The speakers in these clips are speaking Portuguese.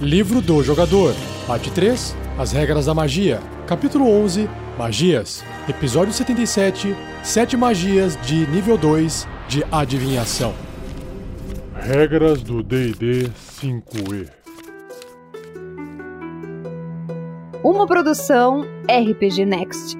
Livro do Jogador, Parte 3 As Regras da Magia, Capítulo 11 Magias, Episódio 77 Sete Magias de Nível 2 de Adivinhação. Regras do DD 5E. Uma produção RPG Next.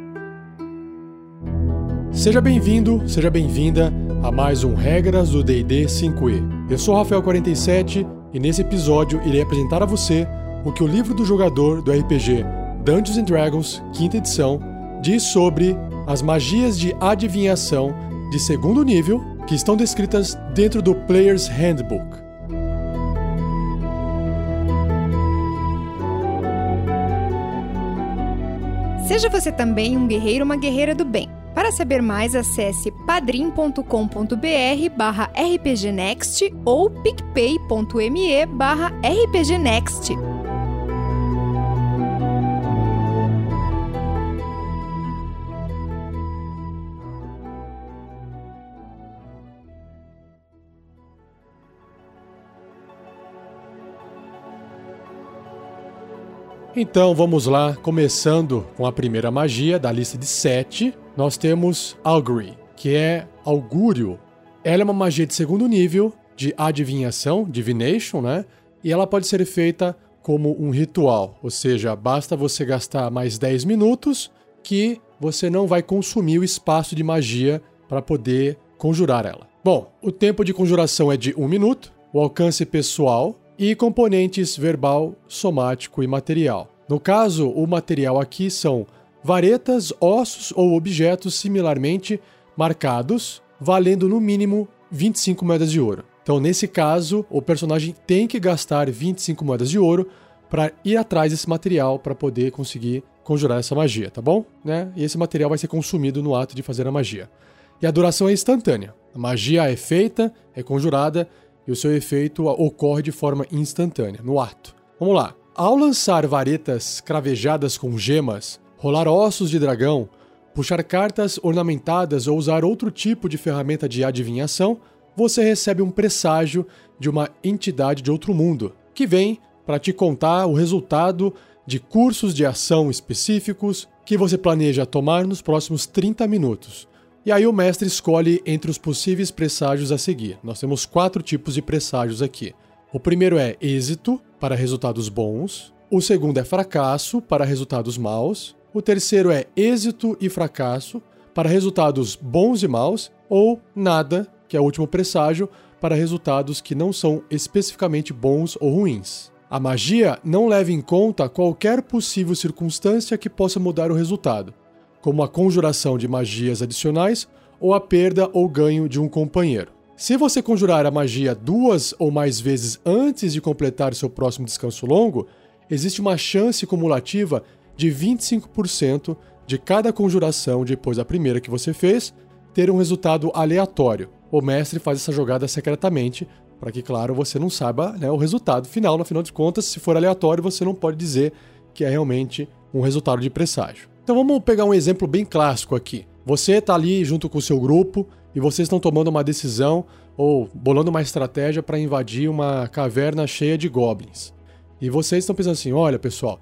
Seja bem-vindo, seja bem-vinda a mais um Regras do D&D 5e. Eu sou Rafael47 e nesse episódio irei apresentar a você o que o livro do jogador do RPG Dungeons Dragons, quinta edição, diz sobre as magias de adivinhação de segundo nível que estão descritas dentro do Player's Handbook. Seja você também um guerreiro ou uma guerreira do bem. Para saber mais, acesse padrim.com.br barra rpgnext ou picpay.me barra rpgnext. Então vamos lá, começando com a primeira magia da lista de sete. Nós temos Augury, que é augúrio. Ela é uma magia de segundo nível de adivinhação, divination, né? E ela pode ser feita como um ritual, ou seja, basta você gastar mais 10 minutos que você não vai consumir o espaço de magia para poder conjurar ela. Bom, o tempo de conjuração é de um minuto, o alcance pessoal e componentes verbal, somático e material. No caso, o material aqui são varetas, ossos ou objetos similarmente marcados, valendo no mínimo 25 moedas de ouro. Então, nesse caso, o personagem tem que gastar 25 moedas de ouro para ir atrás desse material para poder conseguir conjurar essa magia, tá bom? Né? E esse material vai ser consumido no ato de fazer a magia. E a duração é instantânea. A magia é feita, é conjurada e o seu efeito ocorre de forma instantânea, no ato. Vamos lá. Ao lançar varetas cravejadas com gemas, rolar ossos de dragão, puxar cartas ornamentadas ou usar outro tipo de ferramenta de adivinhação, você recebe um presságio de uma entidade de outro mundo, que vem para te contar o resultado de cursos de ação específicos que você planeja tomar nos próximos 30 minutos. E aí o mestre escolhe entre os possíveis presságios a seguir. Nós temos quatro tipos de presságios aqui. O primeiro é êxito, para resultados bons. O segundo é fracasso, para resultados maus. O terceiro é êxito e fracasso, para resultados bons e maus. Ou nada, que é o último presságio, para resultados que não são especificamente bons ou ruins. A magia não leva em conta qualquer possível circunstância que possa mudar o resultado como a conjuração de magias adicionais ou a perda ou ganho de um companheiro. Se você conjurar a magia duas ou mais vezes antes de completar seu próximo descanso longo, existe uma chance cumulativa de 25% de cada conjuração depois da primeira que você fez ter um resultado aleatório. O mestre faz essa jogada secretamente para que, claro, você não saiba né, o resultado final. No final de contas, se for aleatório, você não pode dizer que é realmente um resultado de presságio. Então vamos pegar um exemplo bem clássico aqui. Você está ali junto com o seu grupo e vocês estão tomando uma decisão ou bolando uma estratégia para invadir uma caverna cheia de goblins. E vocês estão pensando assim: olha pessoal,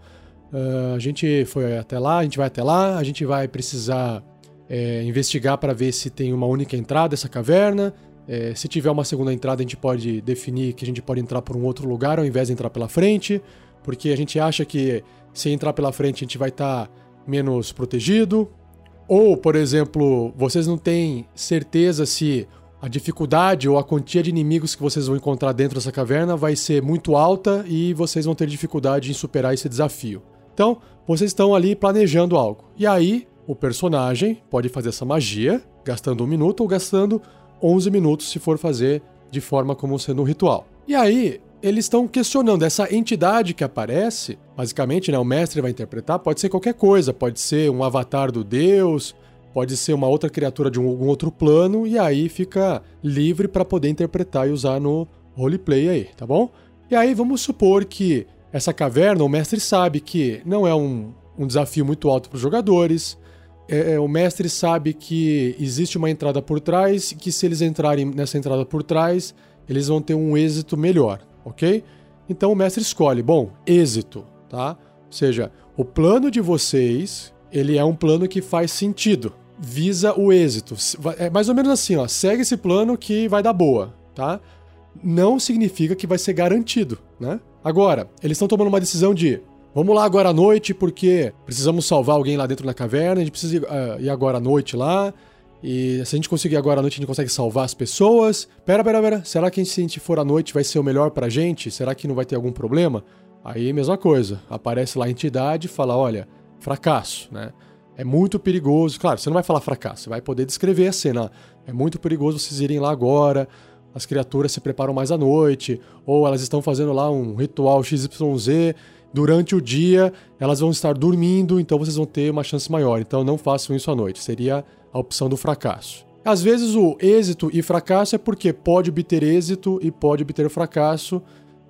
uh, a gente foi até lá, a gente vai até lá, a gente vai precisar é, investigar para ver se tem uma única entrada essa caverna. É, se tiver uma segunda entrada, a gente pode definir que a gente pode entrar por um outro lugar ao invés de entrar pela frente, porque a gente acha que se entrar pela frente a gente vai estar. Tá menos protegido. Ou, por exemplo, vocês não têm certeza se a dificuldade ou a quantia de inimigos que vocês vão encontrar dentro dessa caverna vai ser muito alta e vocês vão ter dificuldade em superar esse desafio. Então, vocês estão ali planejando algo. E aí, o personagem pode fazer essa magia, gastando um minuto ou gastando 11 minutos se for fazer de forma como sendo um ritual. E aí, eles estão questionando essa entidade que aparece, basicamente, né, o mestre vai interpretar, pode ser qualquer coisa, pode ser um avatar do deus, pode ser uma outra criatura de um, algum outro plano, e aí fica livre para poder interpretar e usar no roleplay aí, tá bom? E aí vamos supor que essa caverna, o mestre sabe que não é um, um desafio muito alto para os jogadores, é, é, o mestre sabe que existe uma entrada por trás e que se eles entrarem nessa entrada por trás, eles vão ter um êxito melhor ok? Então o mestre escolhe, bom, êxito, tá? Ou seja, o plano de vocês, ele é um plano que faz sentido, visa o êxito. É mais ou menos assim, ó, segue esse plano que vai dar boa, tá? Não significa que vai ser garantido, né? Agora, eles estão tomando uma decisão de Vamos lá agora à noite, porque precisamos salvar alguém lá dentro da caverna, a gente precisa ir, uh, ir agora à noite lá. E se a gente conseguir agora à noite, a gente consegue salvar as pessoas. Pera, pera, pera. Será que se a gente for à noite vai ser o melhor pra gente? Será que não vai ter algum problema? Aí, mesma coisa. Aparece lá a entidade e fala: olha, fracasso, né? É muito perigoso. Claro, você não vai falar fracasso, você vai poder descrever a cena. É muito perigoso vocês irem lá agora. As criaturas se preparam mais à noite, ou elas estão fazendo lá um ritual XYZ. Durante o dia, elas vão estar dormindo, então vocês vão ter uma chance maior. Então não façam isso à noite. Seria a opção do fracasso. Às vezes o êxito e fracasso é porque pode obter êxito e pode obter fracasso,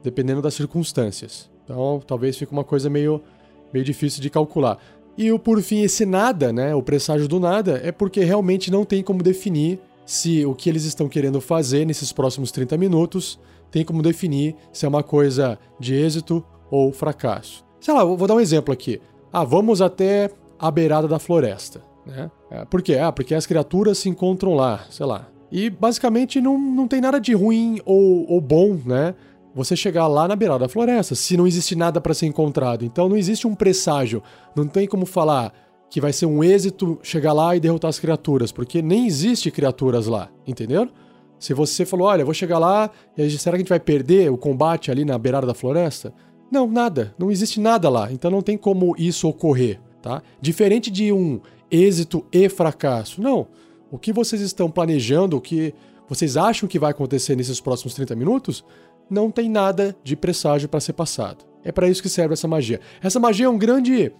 dependendo das circunstâncias. Então talvez fique uma coisa meio, meio difícil de calcular. E o por fim, esse nada, né, o presságio do nada, é porque realmente não tem como definir se o que eles estão querendo fazer nesses próximos 30 minutos tem como definir se é uma coisa de êxito ou fracasso. Sei lá, vou dar um exemplo aqui. Ah, vamos até a beirada da floresta. Né? É, por quê? Ah, porque as criaturas se encontram lá, sei lá. E basicamente não, não tem nada de ruim ou, ou bom, né? Você chegar lá na beirada da floresta, se não existe nada para ser encontrado. Então não existe um presságio. Não tem como falar que vai ser um êxito chegar lá e derrotar as criaturas, porque nem existe criaturas lá, entendeu? Se você falou, olha, vou chegar lá, e será que a gente vai perder o combate ali na beirada da floresta? Não, nada. Não existe nada lá. Então não tem como isso ocorrer, tá? Diferente de um êxito e fracasso. Não. O que vocês estão planejando, o que vocês acham que vai acontecer nesses próximos 30 minutos, não tem nada de presságio para ser passado. É para isso que serve essa magia. Essa magia é um grande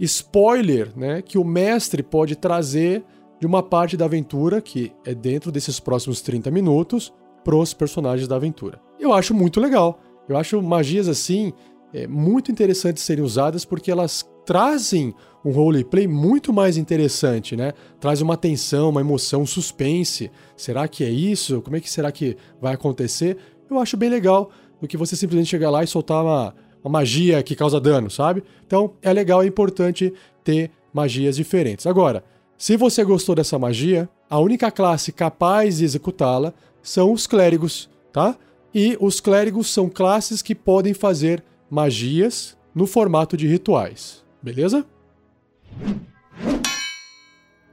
spoiler, né, que o mestre pode trazer de uma parte da aventura que é dentro desses próximos 30 minutos para os personagens da aventura. Eu acho muito legal. Eu acho magias assim é, muito interessantes serem usadas porque elas trazem um roleplay muito mais interessante, né? Traz uma tensão, uma emoção, um suspense. Será que é isso? Como é que será que vai acontecer? Eu acho bem legal do que você simplesmente chegar lá e soltar uma, magia que causa dano, sabe? Então é legal, é importante ter magias diferentes. Agora, se você gostou dessa magia, a única classe capaz de executá-la são os clérigos, tá? E os clérigos são classes que podem fazer magias no formato de rituais, beleza?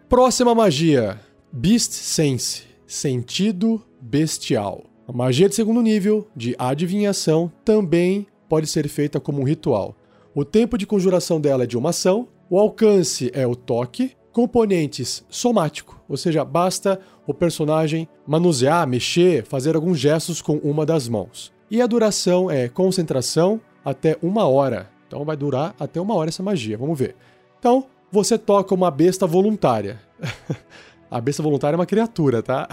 Próxima magia: Beast Sense sentido bestial. A magia de segundo nível, de adivinhação, também pode ser feita como um ritual. O tempo de conjuração dela é de uma ação, o alcance é o toque, componentes somático, ou seja, basta o personagem manusear, mexer, fazer alguns gestos com uma das mãos. E a duração é concentração até uma hora. Então vai durar até uma hora essa magia, vamos ver. Então, você toca uma besta voluntária. a besta voluntária é uma criatura, tá?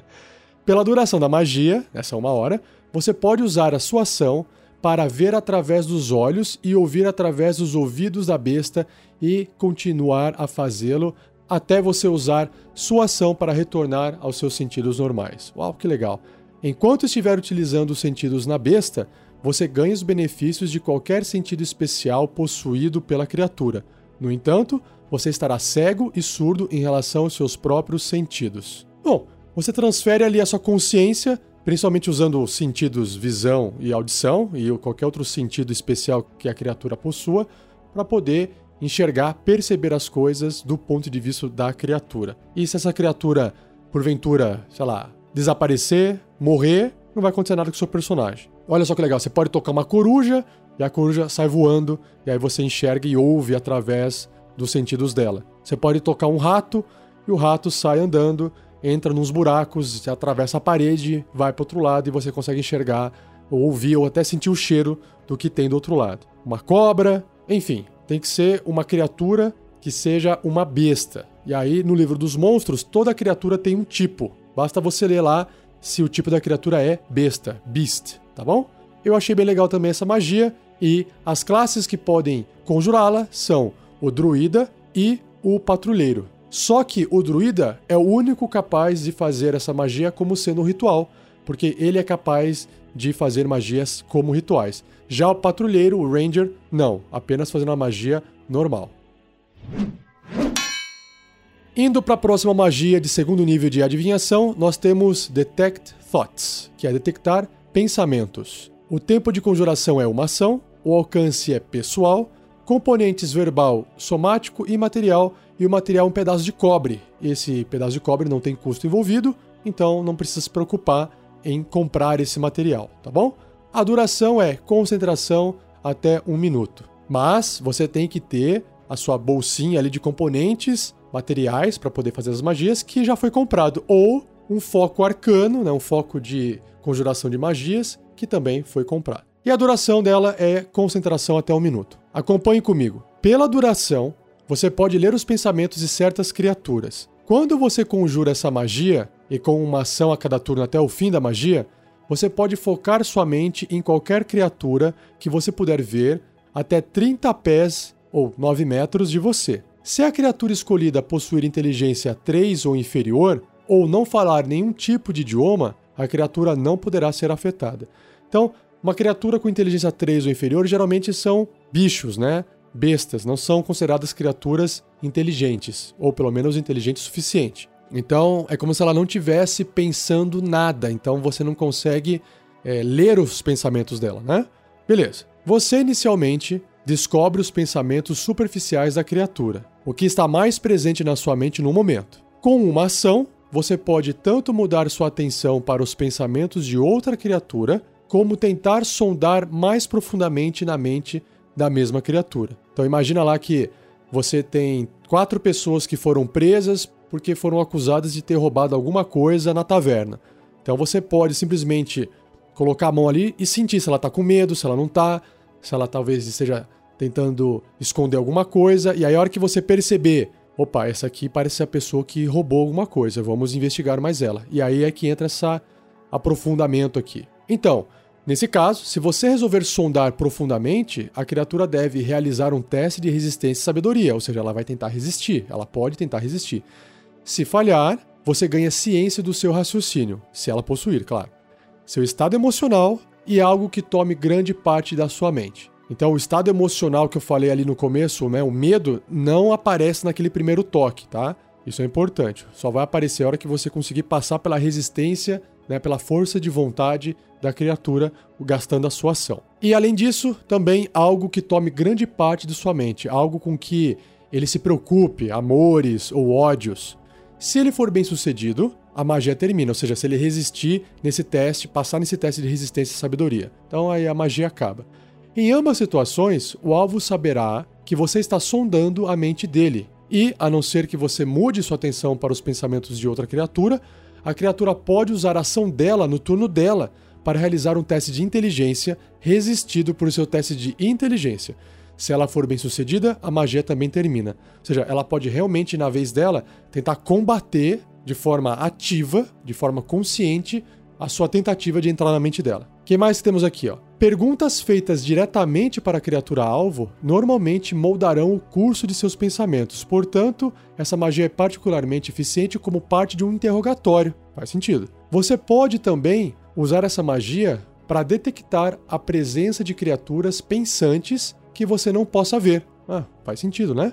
Pela duração da magia, essa uma hora, você pode usar a sua ação para ver através dos olhos e ouvir através dos ouvidos da besta e continuar a fazê-lo até você usar sua ação para retornar aos seus sentidos normais. Uau, que legal! Enquanto estiver utilizando os sentidos na besta, você ganha os benefícios de qualquer sentido especial possuído pela criatura. No entanto, você estará cego e surdo em relação aos seus próprios sentidos. Bom, você transfere ali a sua consciência, principalmente usando os sentidos visão e audição e qualquer outro sentido especial que a criatura possua, para poder enxergar, perceber as coisas do ponto de vista da criatura. E se essa criatura, porventura, sei lá, desaparecer, morrer, não vai acontecer nada com o seu personagem. Olha só que legal, você pode tocar uma coruja e a coruja sai voando, e aí você enxerga e ouve através dos sentidos dela. Você pode tocar um rato e o rato sai andando, entra nos buracos, atravessa a parede, vai para outro lado e você consegue enxergar, ou ouvir, ou até sentir o cheiro do que tem do outro lado. Uma cobra, enfim, tem que ser uma criatura que seja uma besta. E aí, no livro dos monstros, toda criatura tem um tipo. Basta você ler lá se o tipo da criatura é besta, beast tá bom? Eu achei bem legal também essa magia e as classes que podem conjurá-la são o druida e o patrulheiro. Só que o druida é o único capaz de fazer essa magia como sendo um ritual, porque ele é capaz de fazer magias como rituais. Já o patrulheiro, o ranger, não, apenas fazendo uma magia normal. Indo para a próxima magia de segundo nível de adivinhação, nós temos Detect Thoughts, que é detectar pensamentos. O tempo de conjuração é uma ação, o alcance é pessoal, componentes verbal, somático e material, e o material é um pedaço de cobre. Esse pedaço de cobre não tem custo envolvido, então não precisa se preocupar em comprar esse material, tá bom? A duração é concentração até um minuto. Mas você tem que ter a sua bolsinha ali de componentes, materiais para poder fazer as magias que já foi comprado ou um foco arcano, né, um foco de conjuração de magias que também foi comprado. E a duração dela é concentração até um minuto. Acompanhe comigo. Pela duração, você pode ler os pensamentos de certas criaturas. Quando você conjura essa magia, e com uma ação a cada turno até o fim da magia, você pode focar sua mente em qualquer criatura que você puder ver até 30 pés ou 9 metros de você. Se a criatura escolhida possuir inteligência 3 ou inferior, ou não falar nenhum tipo de idioma, a criatura não poderá ser afetada. Então, uma criatura com inteligência 3 ou inferior geralmente são bichos, né? Bestas, não são consideradas criaturas inteligentes, ou pelo menos inteligentes o suficiente. Então, é como se ela não tivesse pensando nada, então você não consegue é, ler os pensamentos dela, né? Beleza. Você inicialmente descobre os pensamentos superficiais da criatura, o que está mais presente na sua mente no momento. Com uma ação, você pode tanto mudar sua atenção para os pensamentos de outra criatura, como tentar sondar mais profundamente na mente da mesma criatura. Então imagina lá que você tem quatro pessoas que foram presas porque foram acusadas de ter roubado alguma coisa na taverna. Então você pode simplesmente colocar a mão ali e sentir se ela tá com medo, se ela não tá, se ela talvez esteja tentando esconder alguma coisa, e aí a hora que você perceber opa, essa aqui parece a pessoa que roubou alguma coisa, vamos investigar mais ela. E aí é que entra esse aprofundamento aqui. Então, nesse caso, se você resolver sondar profundamente, a criatura deve realizar um teste de resistência e sabedoria, ou seja, ela vai tentar resistir, ela pode tentar resistir. Se falhar, você ganha ciência do seu raciocínio, se ela possuir, claro. Seu estado emocional e algo que tome grande parte da sua mente. Então, o estado emocional que eu falei ali no começo, né, o medo, não aparece naquele primeiro toque, tá? Isso é importante. Só vai aparecer a hora que você conseguir passar pela resistência, né, pela força de vontade da criatura, gastando a sua ação. E além disso, também algo que tome grande parte de sua mente, algo com que ele se preocupe, amores ou ódios. Se ele for bem sucedido, a magia termina, ou seja, se ele resistir nesse teste, passar nesse teste de resistência e sabedoria. Então aí a magia acaba. Em ambas situações, o alvo saberá que você está sondando a mente dele, e, a não ser que você mude sua atenção para os pensamentos de outra criatura, a criatura pode usar a ação dela no turno dela para realizar um teste de inteligência resistido por seu teste de inteligência. Se ela for bem sucedida, a magia também termina. Ou seja, ela pode realmente, na vez dela, tentar combater de forma ativa, de forma consciente, a sua tentativa de entrar na mente dela. O que mais temos aqui? Ó? Perguntas feitas diretamente para a criatura-alvo normalmente moldarão o curso de seus pensamentos, portanto, essa magia é particularmente eficiente como parte de um interrogatório. Faz sentido. Você pode também usar essa magia para detectar a presença de criaturas pensantes que você não possa ver. Ah, faz sentido, né?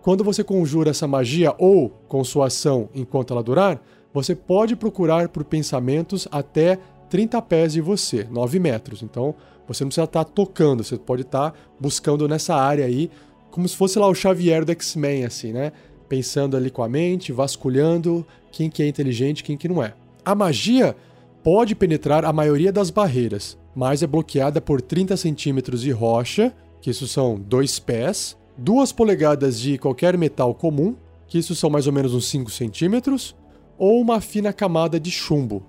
Quando você conjura essa magia ou com sua ação enquanto ela durar, você pode procurar por pensamentos até 30 pés de você, 9 metros. Então, você não precisa estar tocando, você pode estar buscando nessa área aí, como se fosse lá o Xavier do X-Men, assim, né? Pensando ali com a mente, vasculhando quem que é inteligente quem que não é. A magia pode penetrar a maioria das barreiras, mas é bloqueada por 30 centímetros de rocha, que isso são dois pés, duas polegadas de qualquer metal comum, que isso são mais ou menos uns 5 centímetros, ou uma fina camada de chumbo.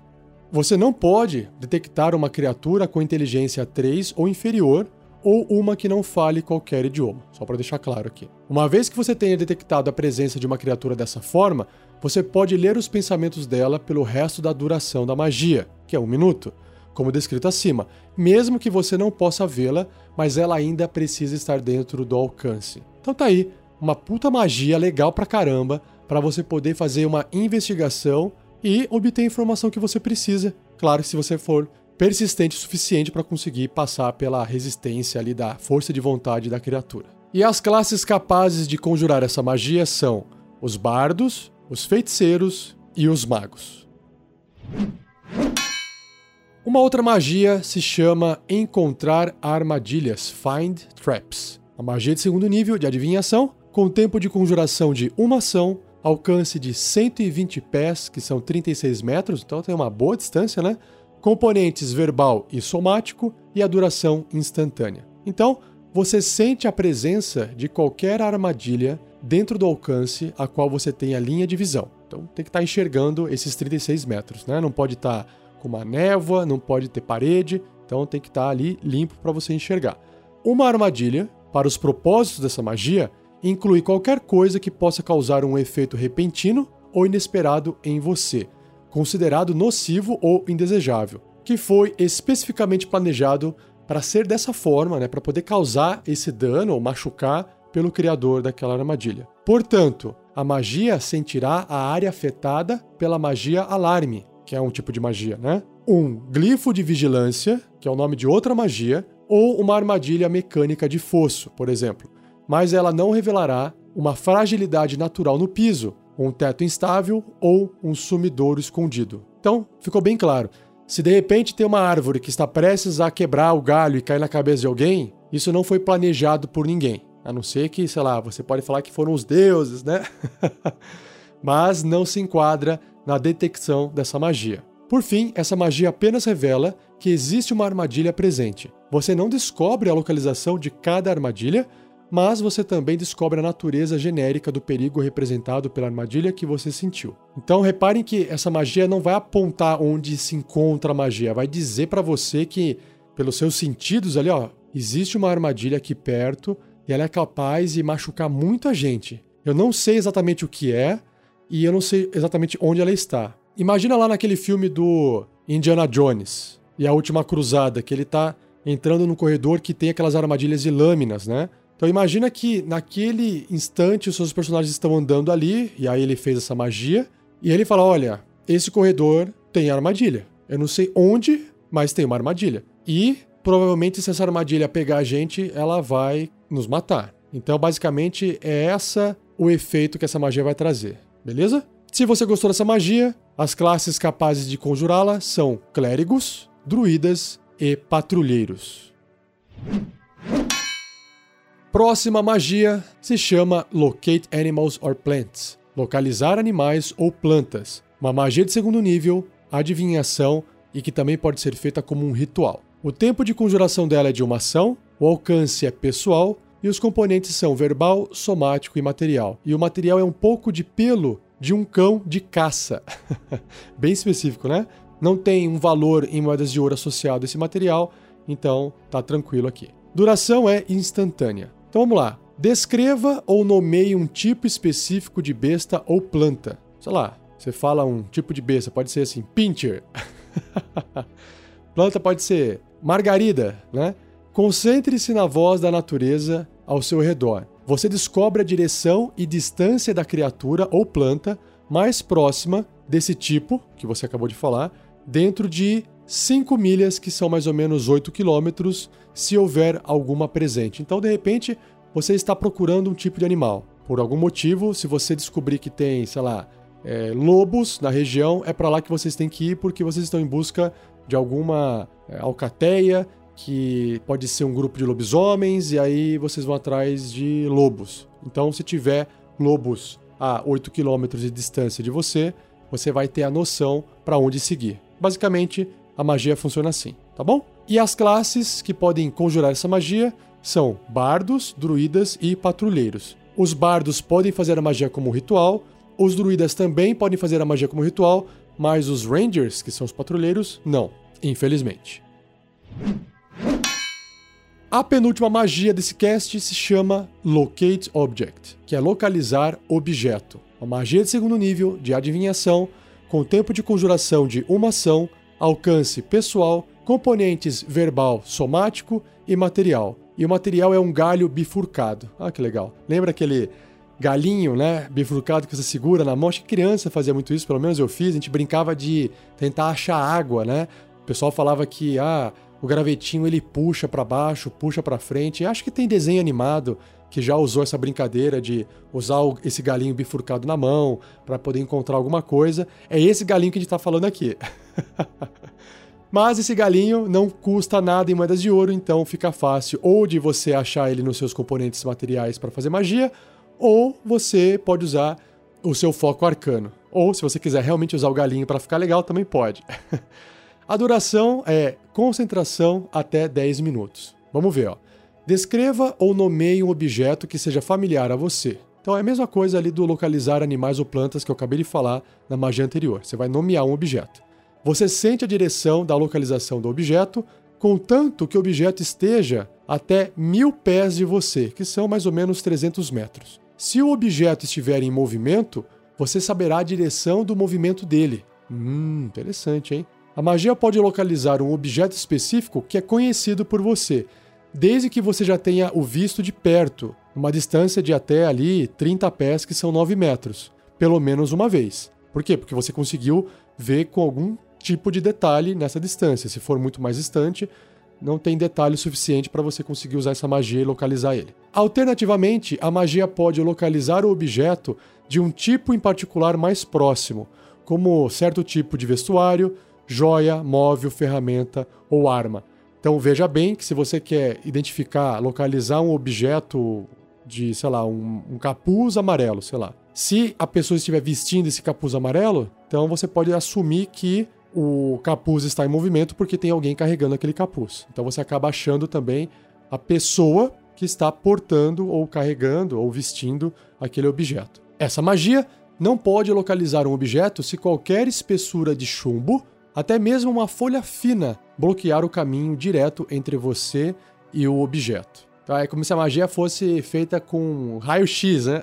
Você não pode detectar uma criatura com inteligência 3 ou inferior, ou uma que não fale qualquer idioma, só para deixar claro aqui. Uma vez que você tenha detectado a presença de uma criatura dessa forma, você pode ler os pensamentos dela pelo resto da duração da magia, que é um minuto, como descrito acima, mesmo que você não possa vê-la, mas ela ainda precisa estar dentro do alcance. Então tá aí, uma puta magia legal pra caramba para você poder fazer uma investigação e obter a informação que você precisa, Claro se você for persistente o suficiente para conseguir passar pela resistência ali da força de vontade da criatura. E as classes capazes de conjurar essa magia são os bardos, os feiticeiros e os magos. Uma outra magia se chama Encontrar Armadilhas, Find Traps. A magia de segundo nível de adivinhação, com tempo de conjuração de uma ação, alcance de 120 pés, que são 36 metros, então tem uma boa distância, né? Componentes verbal e somático e a duração instantânea. Então, você sente a presença de qualquer armadilha dentro do alcance a qual você tem a linha de visão. Então, tem que estar tá enxergando esses 36 metros, né? Não pode estar tá com uma névoa, não pode ter parede, então tem que estar tá ali limpo para você enxergar. Uma armadilha, para os propósitos dessa magia, inclui qualquer coisa que possa causar um efeito repentino ou inesperado em você, considerado nocivo ou indesejável, que foi especificamente planejado para ser dessa forma, né, para poder causar esse dano ou machucar pelo criador daquela armadilha. Portanto, a magia sentirá a área afetada pela magia alarme, que é um tipo de magia, né? Um glifo de vigilância, que é o nome de outra magia, ou uma armadilha mecânica de fosso, por exemplo. Mas ela não revelará uma fragilidade natural no piso, um teto instável ou um sumidouro escondido. Então, ficou bem claro. Se de repente tem uma árvore que está prestes a quebrar o galho e cair na cabeça de alguém, isso não foi planejado por ninguém. A não ser que, sei lá, você pode falar que foram os deuses, né? Mas não se enquadra na detecção dessa magia. Por fim, essa magia apenas revela que existe uma armadilha presente. Você não descobre a localização de cada armadilha, mas você também descobre a natureza genérica do perigo representado pela armadilha que você sentiu. Então reparem que essa magia não vai apontar onde se encontra a magia, vai dizer para você que pelos seus sentidos ali, ó, existe uma armadilha aqui perto e ela é capaz de machucar muita gente. Eu não sei exatamente o que é, e eu não sei exatamente onde ela está. Imagina lá naquele filme do Indiana Jones e a Última Cruzada, que ele tá entrando no corredor que tem aquelas armadilhas de lâminas, né? Então imagina que naquele instante os seus personagens estão andando ali, e aí ele fez essa magia, e ele fala: Olha, esse corredor tem armadilha. Eu não sei onde, mas tem uma armadilha. E provavelmente, se essa armadilha pegar a gente, ela vai nos matar. Então, basicamente, é essa o efeito que essa magia vai trazer beleza? Se você gostou dessa magia, as classes capazes de conjurá-la são clérigos, druidas e patrulheiros. Próxima magia se chama Locate Animals or Plants localizar animais ou plantas. Uma magia de segundo nível, adivinhação e que também pode ser feita como um ritual. O tempo de conjuração dela é de uma ação, o alcance é pessoal e os componentes são verbal, somático e material. E o material é um pouco de pelo de um cão de caça. Bem específico, né? Não tem um valor em moedas de ouro associado a esse material, então tá tranquilo aqui. Duração é instantânea. Então vamos lá. Descreva ou nomeie um tipo específico de besta ou planta. Sei lá, você fala um tipo de besta, pode ser assim, pincher. planta pode ser margarida, né? Concentre-se na voz da natureza ao seu redor. Você descobre a direção e distância da criatura ou planta mais próxima desse tipo que você acabou de falar, dentro de 5 milhas, que são mais ou menos 8 quilômetros, se houver alguma presente. Então, de repente, você está procurando um tipo de animal. Por algum motivo, se você descobrir que tem, sei lá, é, lobos na região, é para lá que vocês têm que ir porque vocês estão em busca de alguma é, alcateia que pode ser um grupo de lobisomens e aí vocês vão atrás de lobos. Então, se tiver lobos a 8 km de distância de você, você vai ter a noção para onde seguir. Basicamente, a magia funciona assim, tá bom? E as classes que podem conjurar essa magia são bardos, druidas e patrulheiros. Os bardos podem fazer a magia como ritual, os druidas também podem fazer a magia como ritual, mas os rangers, que são os patrulheiros, não, infelizmente. A penúltima magia desse cast se chama Locate Object, que é localizar objeto. Uma magia de segundo nível de adivinhação, com tempo de conjuração de uma ação, alcance pessoal, componentes verbal, somático e material. E o material é um galho bifurcado. Ah, que legal. Lembra aquele galinho, né, bifurcado que você segura na mão. Acho que criança fazia muito isso, pelo menos eu fiz. A gente brincava de tentar achar água, né? O pessoal falava que ah, o gravetinho ele puxa para baixo, puxa para frente. Acho que tem desenho animado que já usou essa brincadeira de usar esse galinho bifurcado na mão para poder encontrar alguma coisa. É esse galinho que a gente está falando aqui. Mas esse galinho não custa nada em moedas de ouro, então fica fácil ou de você achar ele nos seus componentes materiais para fazer magia, ou você pode usar o seu foco arcano. Ou se você quiser realmente usar o galinho para ficar legal, também pode. A duração é concentração até 10 minutos. Vamos ver, ó. Descreva ou nomeie um objeto que seja familiar a você. Então é a mesma coisa ali do localizar animais ou plantas que eu acabei de falar na magia anterior. Você vai nomear um objeto. Você sente a direção da localização do objeto, contanto que o objeto esteja até mil pés de você, que são mais ou menos 300 metros. Se o objeto estiver em movimento, você saberá a direção do movimento dele. Hum, interessante, hein? A magia pode localizar um objeto específico que é conhecido por você, desde que você já tenha o visto de perto, uma distância de até ali 30 pés, que são 9 metros, pelo menos uma vez. Por quê? Porque você conseguiu ver com algum tipo de detalhe nessa distância. Se for muito mais distante, não tem detalhe suficiente para você conseguir usar essa magia e localizar ele. Alternativamente, a magia pode localizar o objeto de um tipo em particular mais próximo, como certo tipo de vestuário, joia, móvel, ferramenta ou arma. Então veja bem que se você quer identificar, localizar um objeto de, sei lá, um, um, capuz amarelo, sei lá. Se a pessoa estiver vestindo esse capuz amarelo, então você pode assumir que o capuz está em movimento porque tem alguém carregando aquele capuz. Então você acaba achando também a pessoa que está portando ou carregando ou vestindo aquele objeto. Essa magia não pode localizar um objeto se qualquer espessura de chumbo até mesmo uma folha fina bloquear o caminho direto entre você e o objeto. Tá? É como se a magia fosse feita com raio-x, né?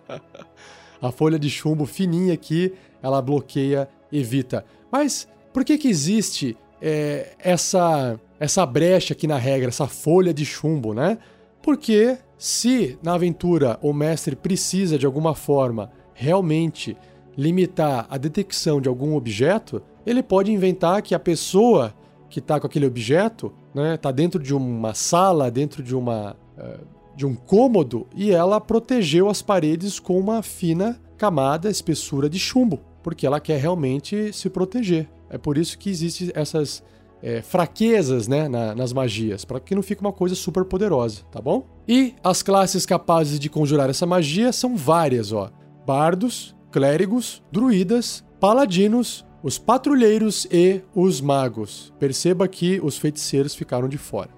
a folha de chumbo fininha aqui, ela bloqueia, evita. Mas por que que existe é, essa, essa brecha aqui na regra, essa folha de chumbo, né? Porque se na aventura o mestre precisa de alguma forma realmente limitar a detecção de algum objeto, ele pode inventar que a pessoa que está com aquele objeto né, tá dentro de uma sala, dentro de, uma, uh, de um cômodo, e ela protegeu as paredes com uma fina camada, espessura de chumbo, porque ela quer realmente se proteger. É por isso que existem essas é, fraquezas né, na, nas magias, para que não fique uma coisa super poderosa, tá bom? E as classes capazes de conjurar essa magia são várias, ó. Bardos, clérigos, druidas, paladinos, os patrulheiros e os magos. Perceba que os feiticeiros ficaram de fora.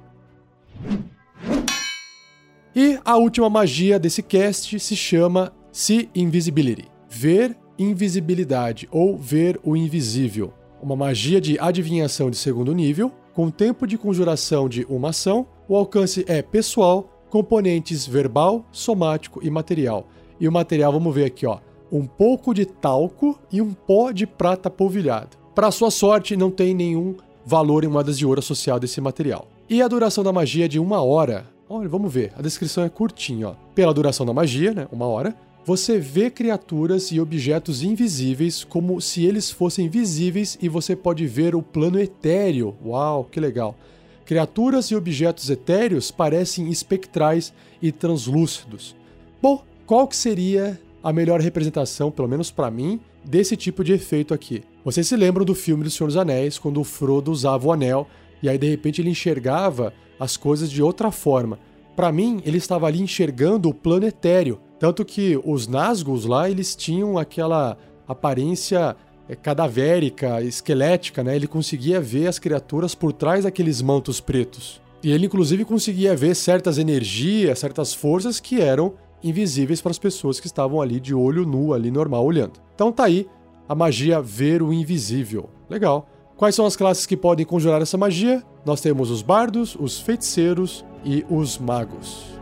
E a última magia desse cast se chama See Invisibility ver invisibilidade ou ver o invisível. Uma magia de adivinhação de segundo nível, com tempo de conjuração de uma ação. O alcance é pessoal, componentes verbal, somático e material. E o material, vamos ver aqui, ó um pouco de talco e um pó de prata polvilhado. Para sua sorte, não tem nenhum valor em moedas de ouro associado a esse material. E a duração da magia é de uma hora. Olha, vamos ver, a descrição é curtinha. Ó. Pela duração da magia, né, uma hora, você vê criaturas e objetos invisíveis como se eles fossem visíveis e você pode ver o plano etéreo. Uau, que legal! Criaturas e objetos etéreos parecem espectrais e translúcidos. Bom, qual que seria a melhor representação, pelo menos para mim, desse tipo de efeito aqui. Vocês se lembram do filme do Senhor dos Anéis, quando o Frodo usava o anel e aí de repente ele enxergava as coisas de outra forma. Para mim, ele estava ali enxergando o plano etéreo, tanto que os Nazgûls lá, eles tinham aquela aparência é, cadavérica, esquelética, né? Ele conseguia ver as criaturas por trás daqueles mantos pretos. E ele inclusive conseguia ver certas energias, certas forças que eram invisíveis para as pessoas que estavam ali de olho nu, ali normal, olhando. Então tá aí a magia ver o invisível. Legal. Quais são as classes que podem conjurar essa magia? Nós temos os bardos, os feiticeiros e os magos.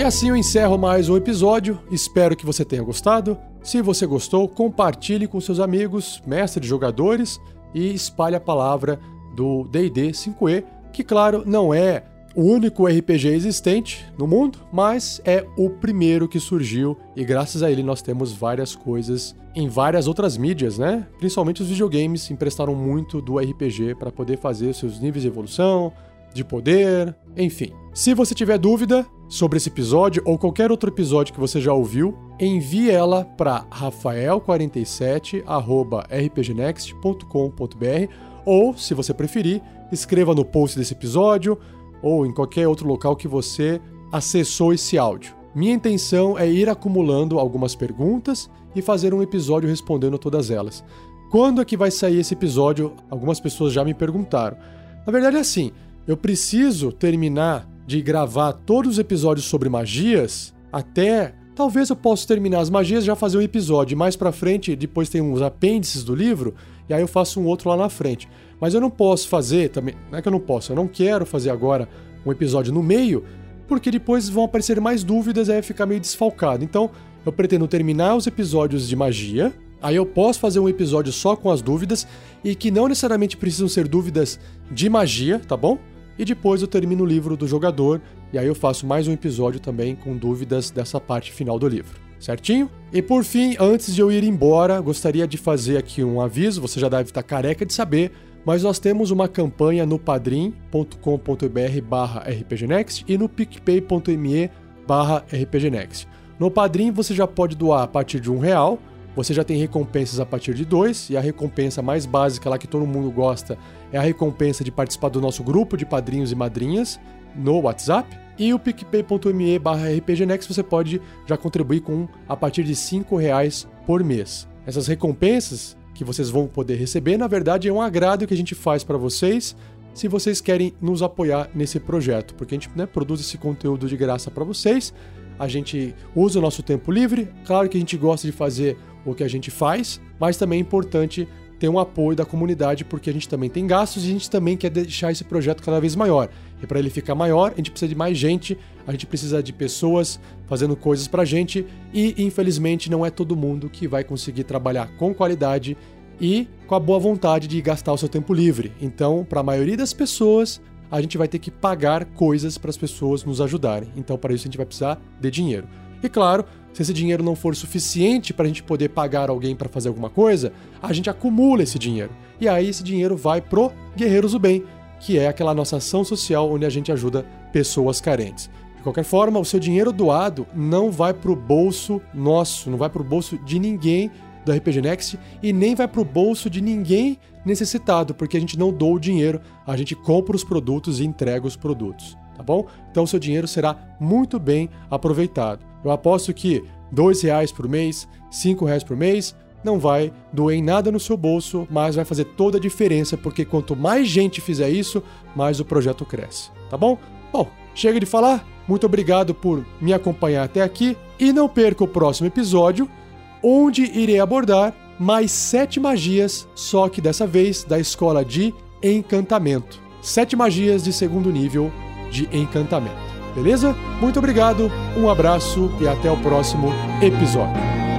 E assim eu encerro mais um episódio. Espero que você tenha gostado. Se você gostou, compartilhe com seus amigos, mestres jogadores e espalhe a palavra do D&D 5e, que claro, não é o único RPG existente no mundo, mas é o primeiro que surgiu e graças a ele nós temos várias coisas em várias outras mídias, né? Principalmente os videogames emprestaram muito do RPG para poder fazer seus níveis de evolução, de poder, enfim. Se você tiver dúvida sobre esse episódio ou qualquer outro episódio que você já ouviu, envie ela para rafael47@rpgnext.com.br ou, se você preferir, escreva no post desse episódio ou em qualquer outro local que você acessou esse áudio. Minha intenção é ir acumulando algumas perguntas e fazer um episódio respondendo todas elas. Quando é que vai sair esse episódio? Algumas pessoas já me perguntaram. Na verdade é assim, eu preciso terminar de gravar todos os episódios sobre magias até talvez eu possa terminar as magias já fazer um episódio mais para frente, depois tem uns apêndices do livro e aí eu faço um outro lá na frente. Mas eu não posso fazer também, não é que eu não posso, eu não quero fazer agora um episódio no meio, porque depois vão aparecer mais dúvidas e aí ficar meio desfalcado. Então, eu pretendo terminar os episódios de magia, aí eu posso fazer um episódio só com as dúvidas e que não necessariamente precisam ser dúvidas de magia, tá bom? E depois eu termino o livro do jogador e aí eu faço mais um episódio também com dúvidas dessa parte final do livro. Certinho? E por fim, antes de eu ir embora, gostaria de fazer aqui um aviso, você já deve estar careca de saber, mas nós temos uma campanha no padrim.com.br barra rpgnext e no picpay.me barra rpgnext. No Padrim você já pode doar a partir de um real, você já tem recompensas a partir de dois, e a recompensa mais básica lá que todo mundo gosta é a recompensa de participar do nosso grupo de padrinhos e madrinhas no WhatsApp. E o picpay.me barra rpgnext você pode já contribuir com a partir de cinco reais por mês. Essas recompensas que vocês vão poder receber, na verdade, é um agrado que a gente faz para vocês se vocês querem nos apoiar nesse projeto, porque a gente né, produz esse conteúdo de graça para vocês a gente usa o nosso tempo livre. Claro que a gente gosta de fazer o que a gente faz, mas também é importante ter um apoio da comunidade, porque a gente também tem gastos e a gente também quer deixar esse projeto cada vez maior. E para ele ficar maior, a gente precisa de mais gente, a gente precisa de pessoas fazendo coisas para a gente e, infelizmente, não é todo mundo que vai conseguir trabalhar com qualidade e com a boa vontade de gastar o seu tempo livre. Então, para a maioria das pessoas, a gente vai ter que pagar coisas para as pessoas nos ajudarem. Então, para isso, a gente vai precisar de dinheiro. E claro, se esse dinheiro não for suficiente para a gente poder pagar alguém para fazer alguma coisa, a gente acumula esse dinheiro. E aí esse dinheiro vai pro Guerreiros do Bem, que é aquela nossa ação social onde a gente ajuda pessoas carentes. De qualquer forma, o seu dinheiro doado não vai pro bolso nosso, não vai pro bolso de ninguém do RPG Next e nem vai pro bolso de ninguém necessitado, porque a gente não doa o dinheiro, a gente compra os produtos e entrega os produtos, tá bom? Então seu dinheiro será muito bem aproveitado. Eu aposto que dois reais por mês, cinco reais por mês, não vai doer em nada no seu bolso, mas vai fazer toda a diferença, porque quanto mais gente fizer isso, mais o projeto cresce, tá bom? Bom, chega de falar, muito obrigado por me acompanhar até aqui e não perca o próximo episódio, onde irei abordar mais sete magias, só que dessa vez da escola de encantamento. Sete magias de segundo nível de encantamento. Beleza? Muito obrigado, um abraço e até o próximo episódio.